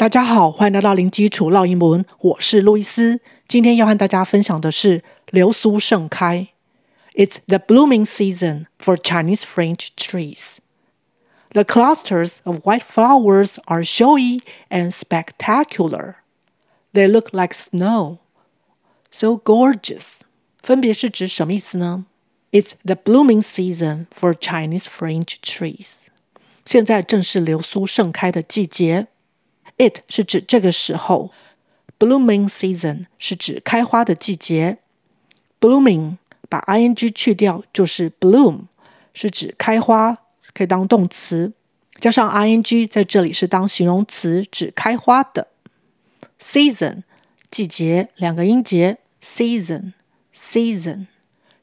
大家好，欢迎来到零基础绕英文，我是路易斯。今天要和大家分享的是流苏盛开。It's the blooming season for Chinese fringe trees. The clusters of white flowers are showy and spectacular. They look like snow. So gorgeous. 分别是指什么意思呢？It's the blooming season for Chinese fringe trees. 现在正是流苏盛开的季节。 It 是指这个时候，blooming season 是指开花的季节。blooming 把 ing 去掉就是 bloom，是指开花，可以当动词，加上 ing 在这里是当形容词，指开花的。season 季节，两个音节，season season。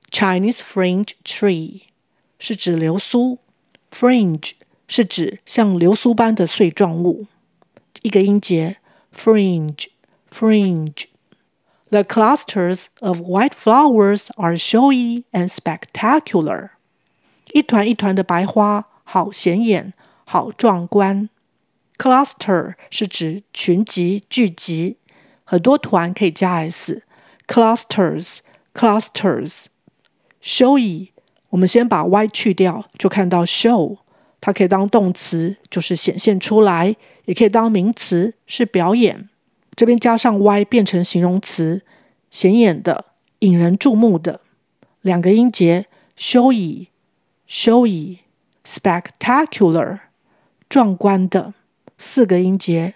Chinese fringe tree 是指流苏，fringe 是指像流苏般的碎状物。一个音节，fringe fringe。The clusters of white flowers are showy and spectacular。一团一团的白花，好显眼，好壮观。Cluster 是指群集、聚集，很多团可以加 s。Clusters clusters。Showy，我们先把 y 去掉，就看到 show。它可以当动词，就是显现出来；也可以当名词，是表演。这边加上 y 变成形容词，显眼的、引人注目的。两个音节，showy，showy，spectacular，壮观的。四个音节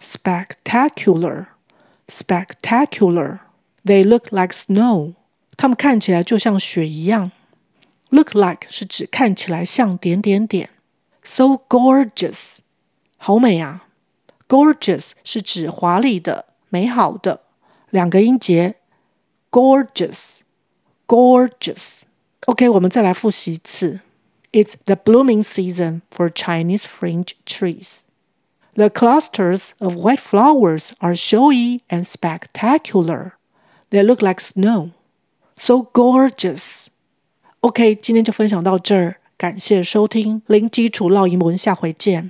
，spectacular，spectacular。They look like snow。它们看起来就像雪一样。Look like 是指看起来像点点点，so gorgeous，好美啊！Gorgeous 是指华丽的、美好的，两个音节，gorgeous，gorgeous。OK，我们再来复习一次。It's the blooming season for Chinese fringe trees. The clusters of white flowers are showy and spectacular. They look like snow. So gorgeous. OK，今天就分享到这儿，感谢收听零基础绕英文，下回见。